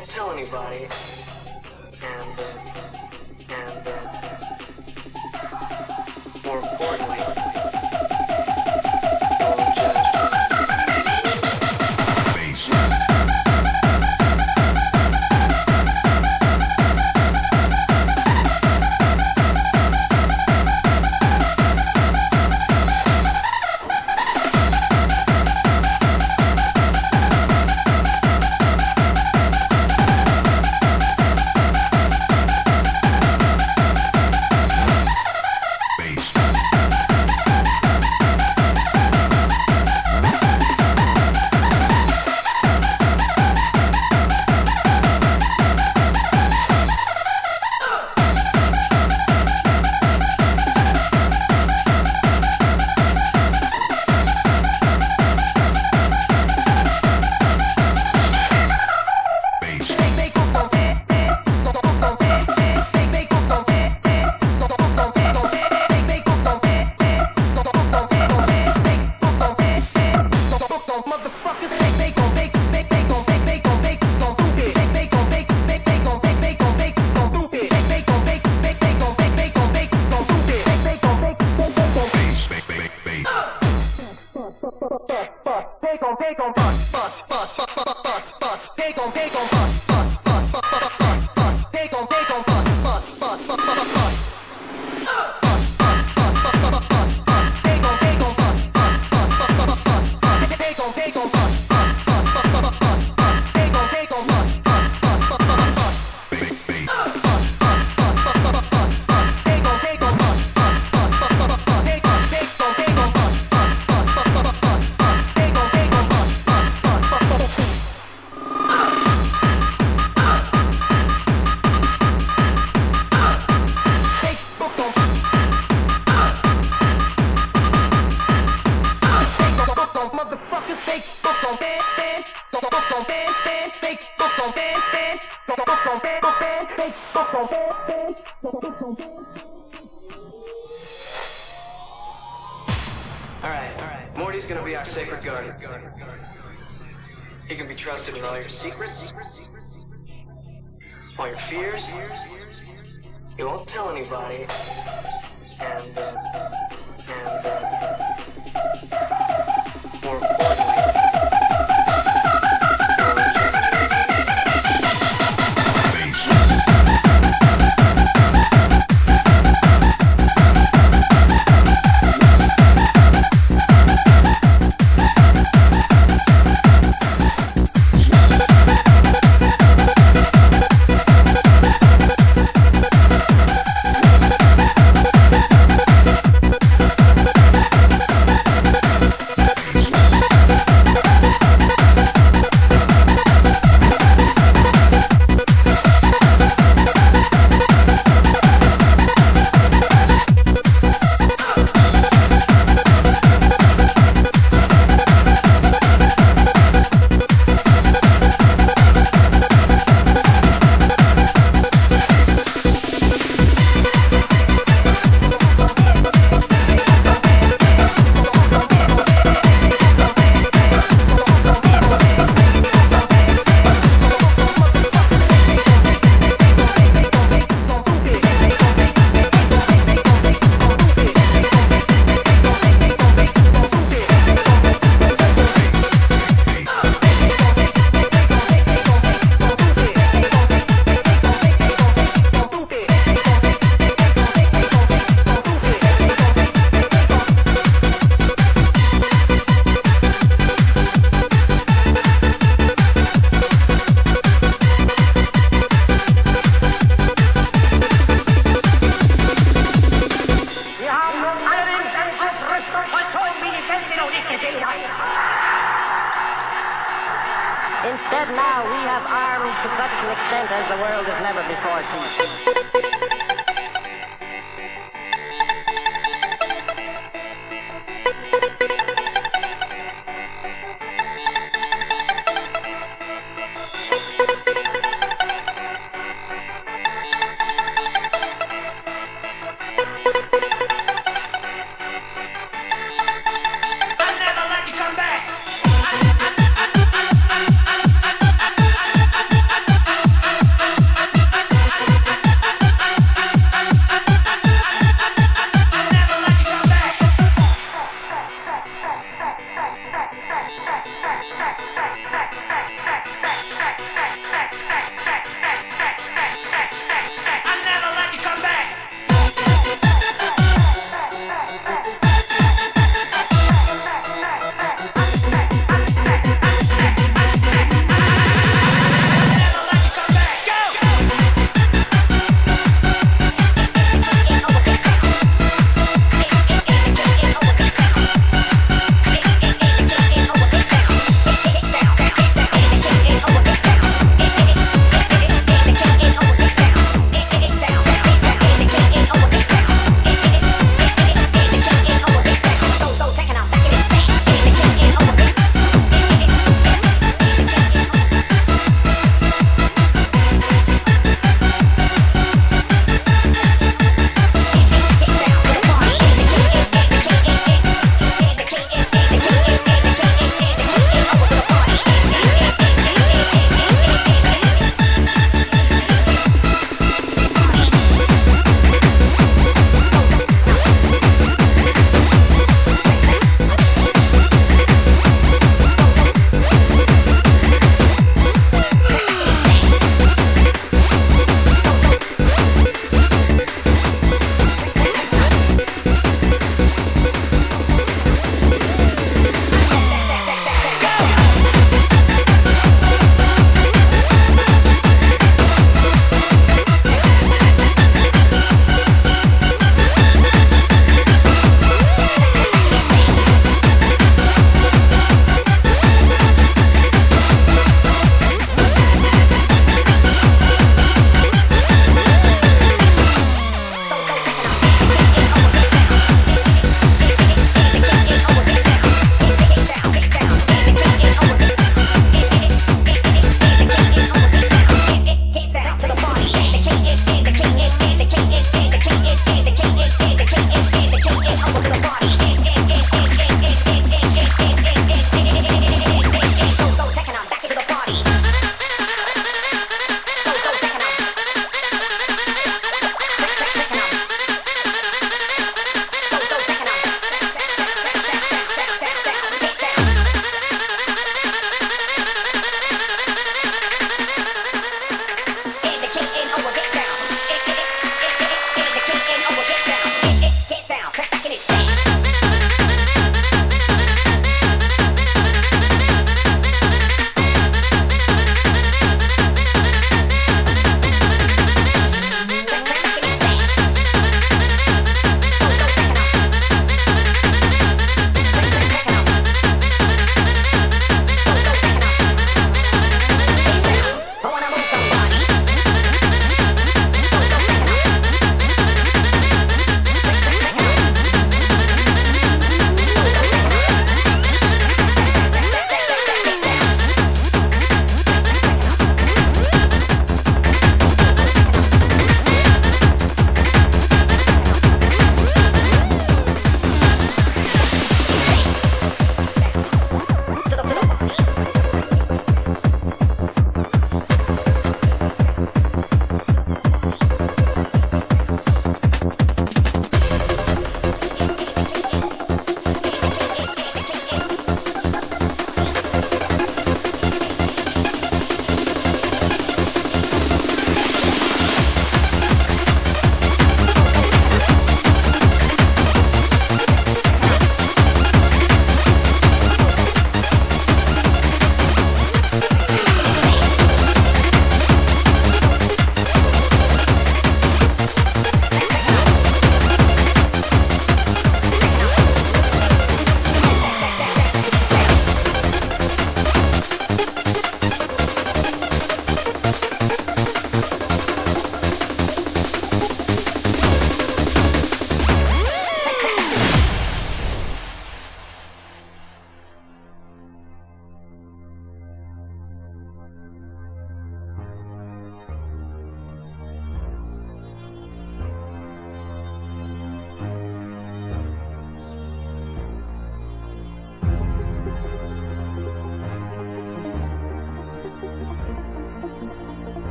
don't tell anybody. And, uh, and, uh, more important, Alright, alright. Morty's gonna be our sacred guardian. He can be trusted with all your secrets, all your fears. He won't tell anybody.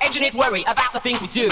Engineers worry about the things we do.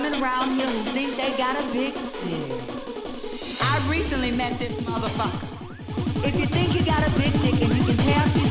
Running around here who think they got a big dick. I recently met this motherfucker. If you think you got a big dick and you can tell people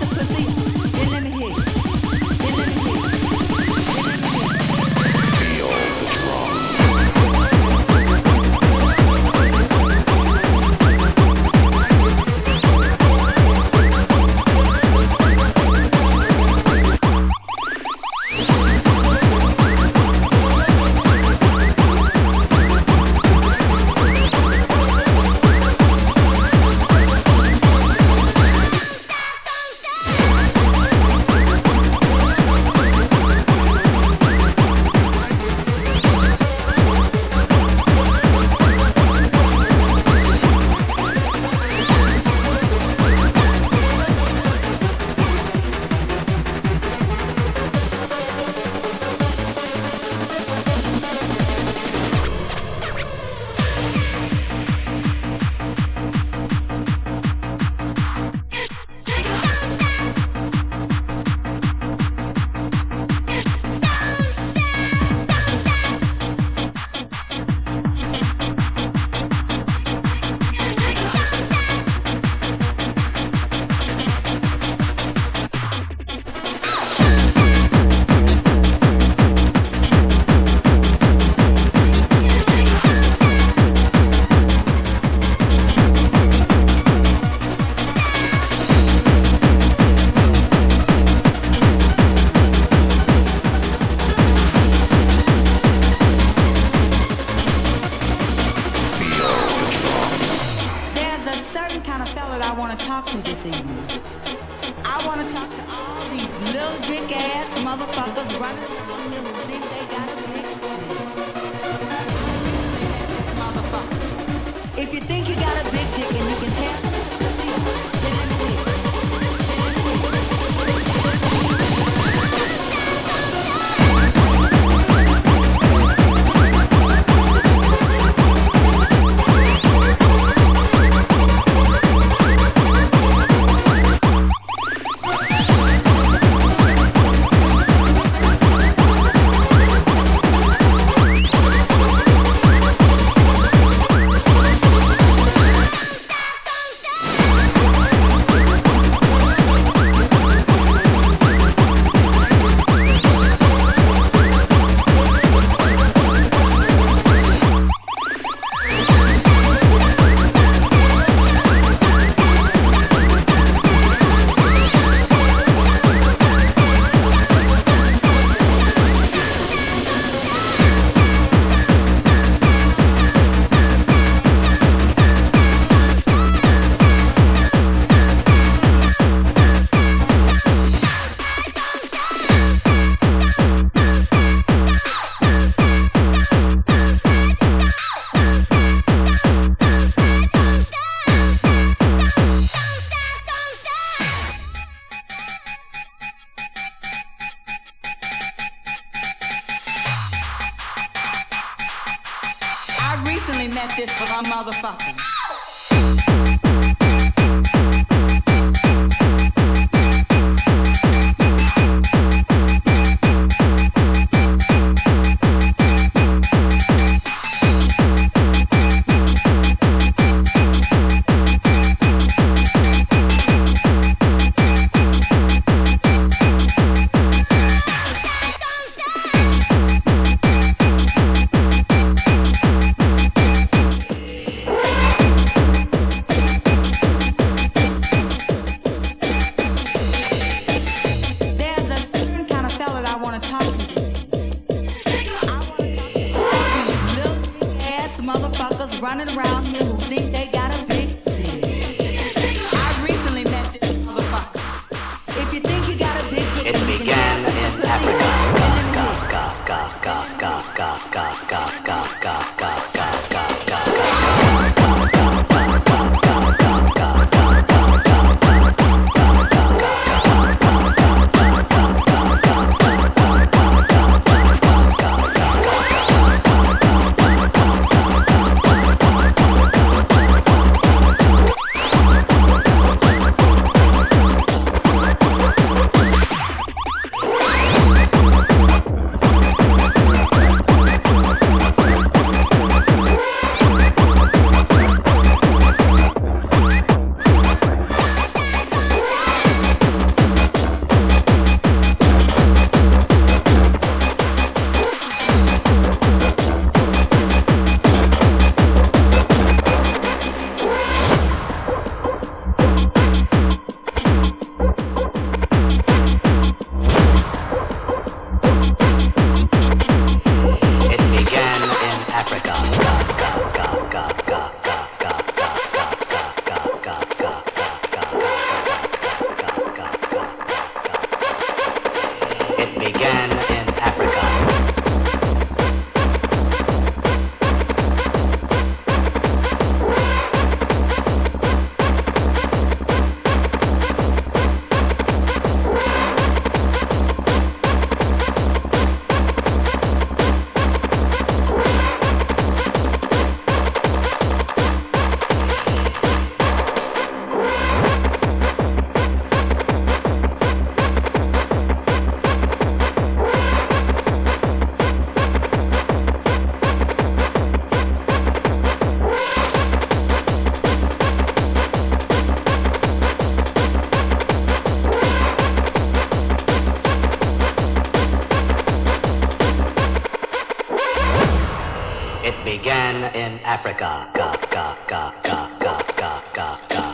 began in Africa. Ga, ga, ga,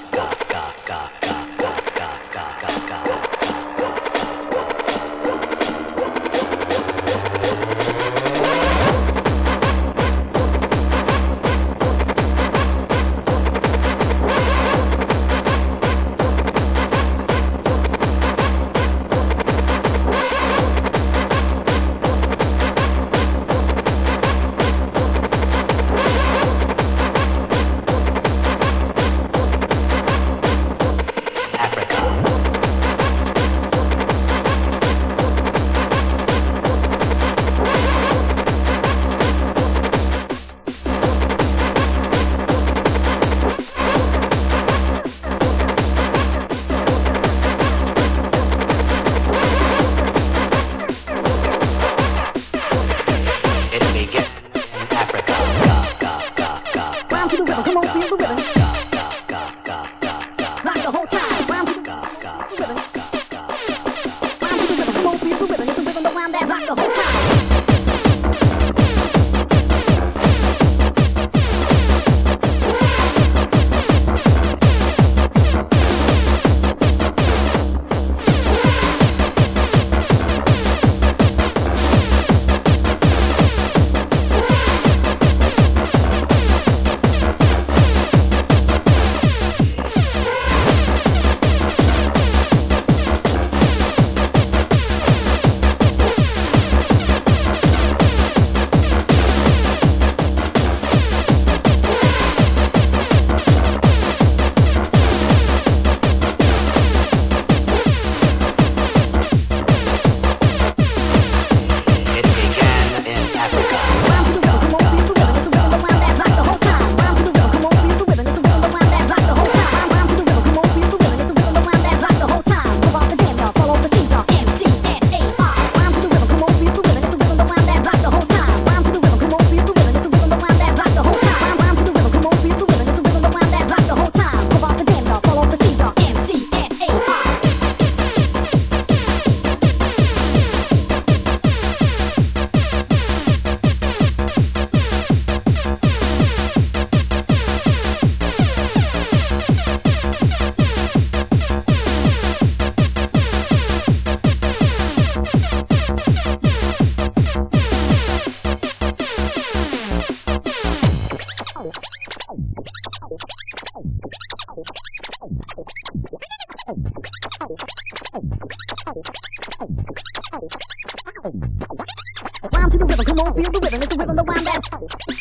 Thank you.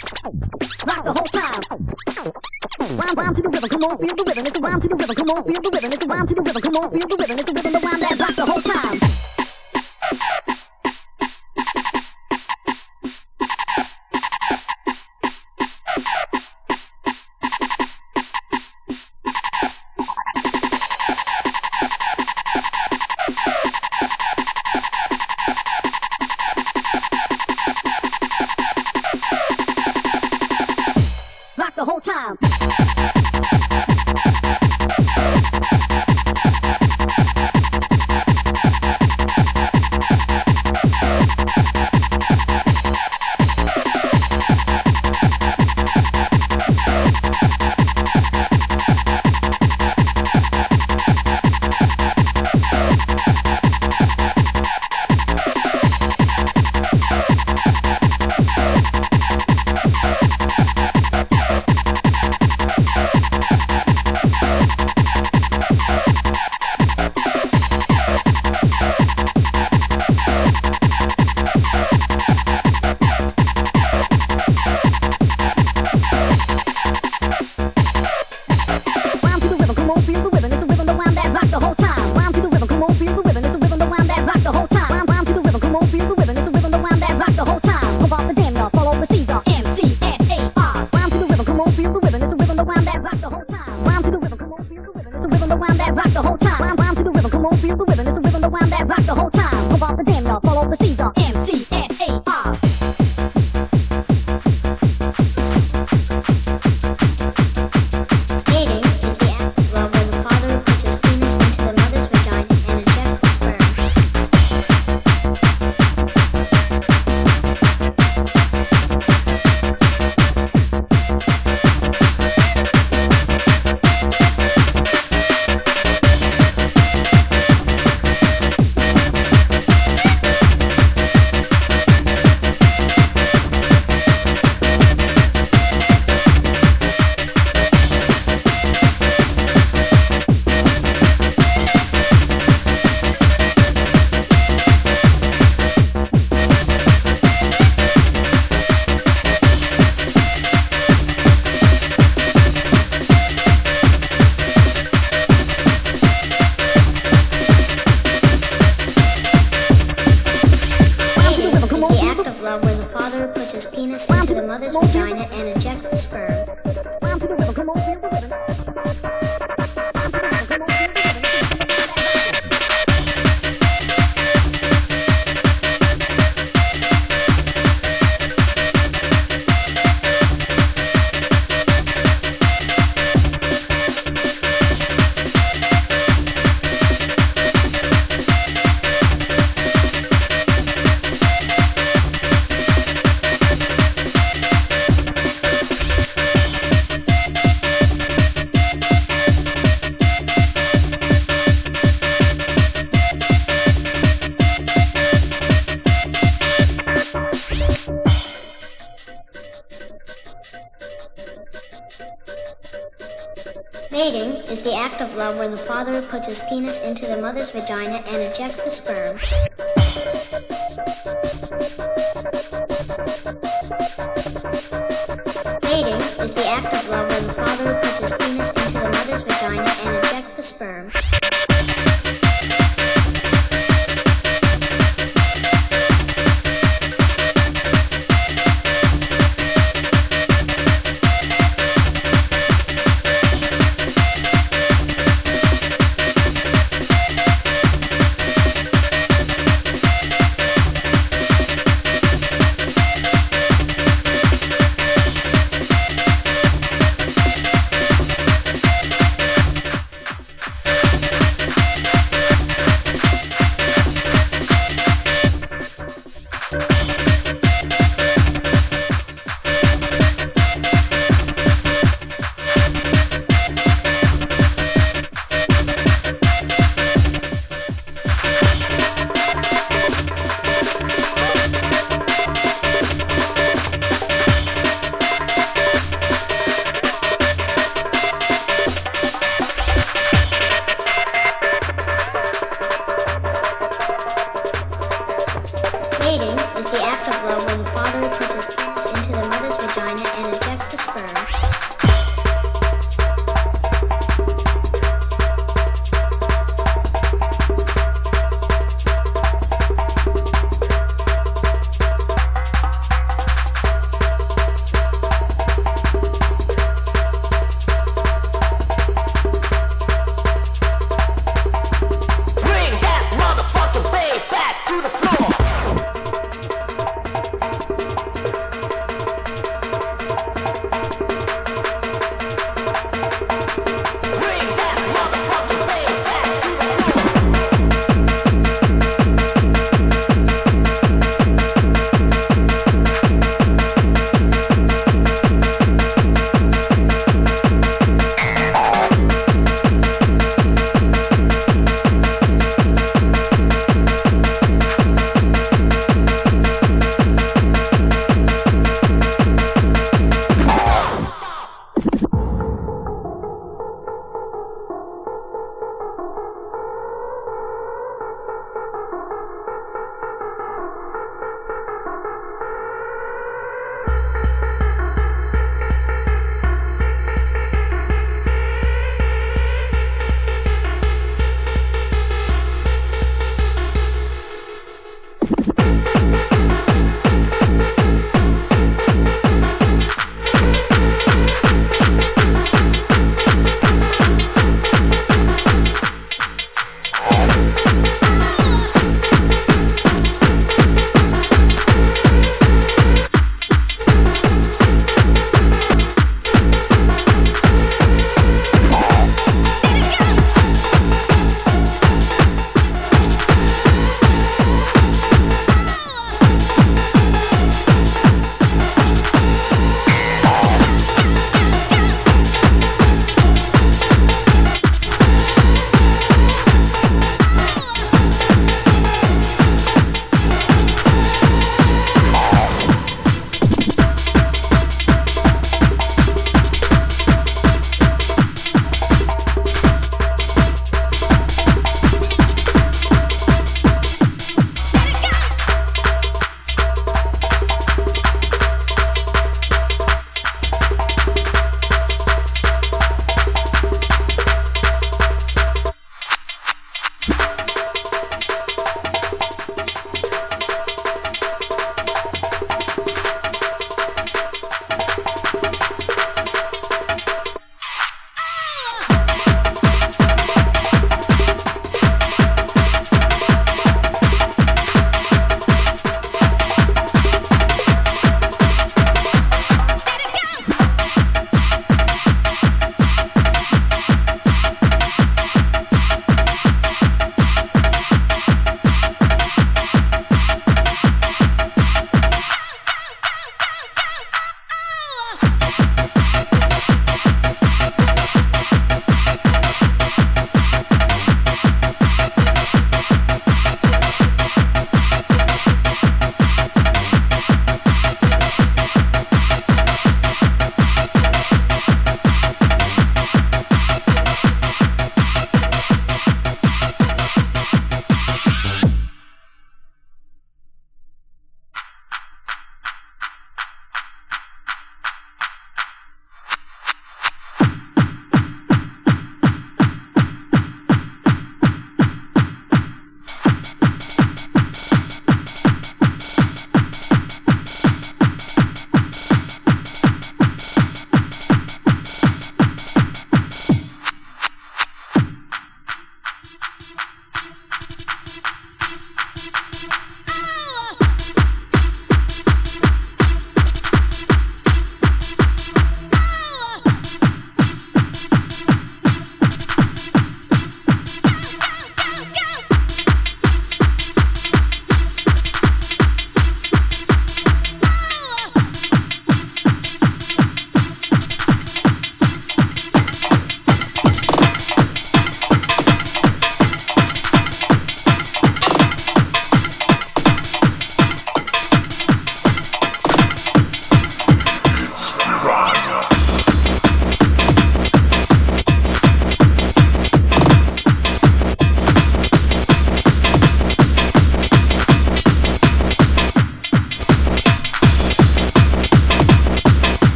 puts his penis into the mother's vagina and ejects the sperm.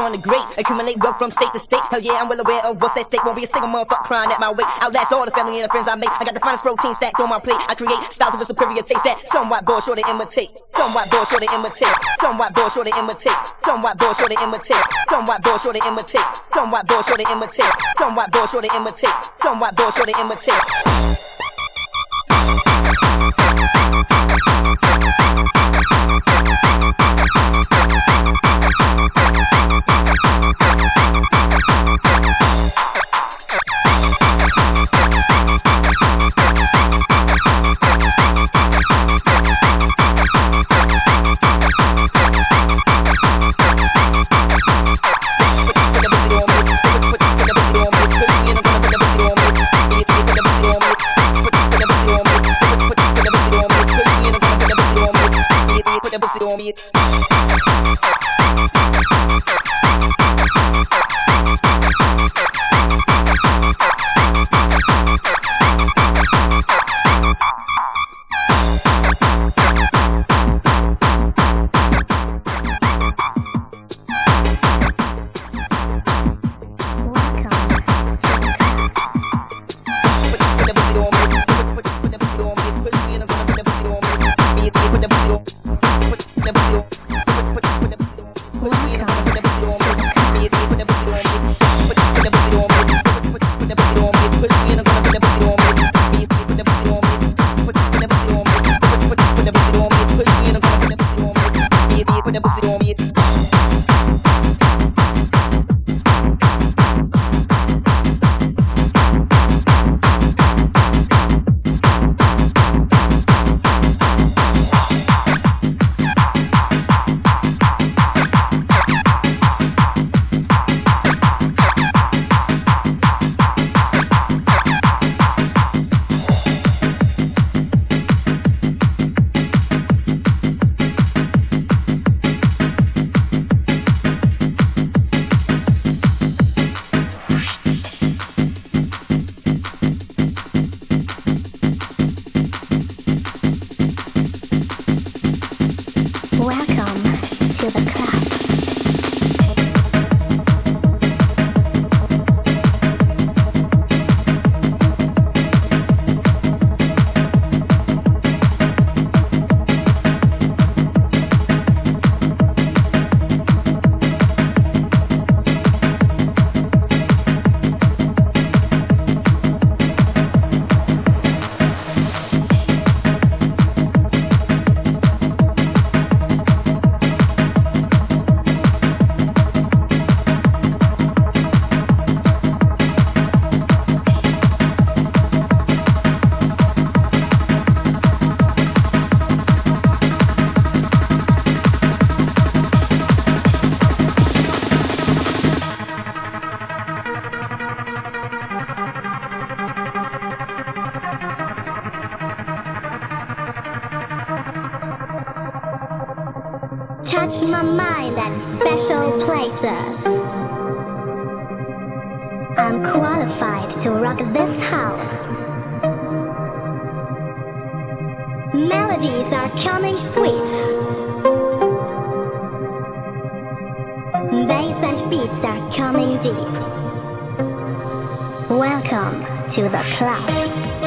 Trying to great, accumulate wealth from state to state. Hell yeah, I'm well aware of what's at stake. Won't be a single motherfucker crying at my weight. Outlast all the family and the friends I make. I got the finest protein stacked on my plate. I create styles of a superior taste that somewhat bored, sure to imitate. Somewhat bored, sure to imitate. Somewhat bored, sure to imitate. Somewhat bored, sure to imitate. Somewhat bored, sure to imitate. Somewhat bored, sure to imitate. Somewhat bored, sure to imitate. Somewhat bored, sure to imitate. Special places. I'm qualified to rock this house. Melodies are coming sweet. Bass and beats are coming deep. Welcome to the club.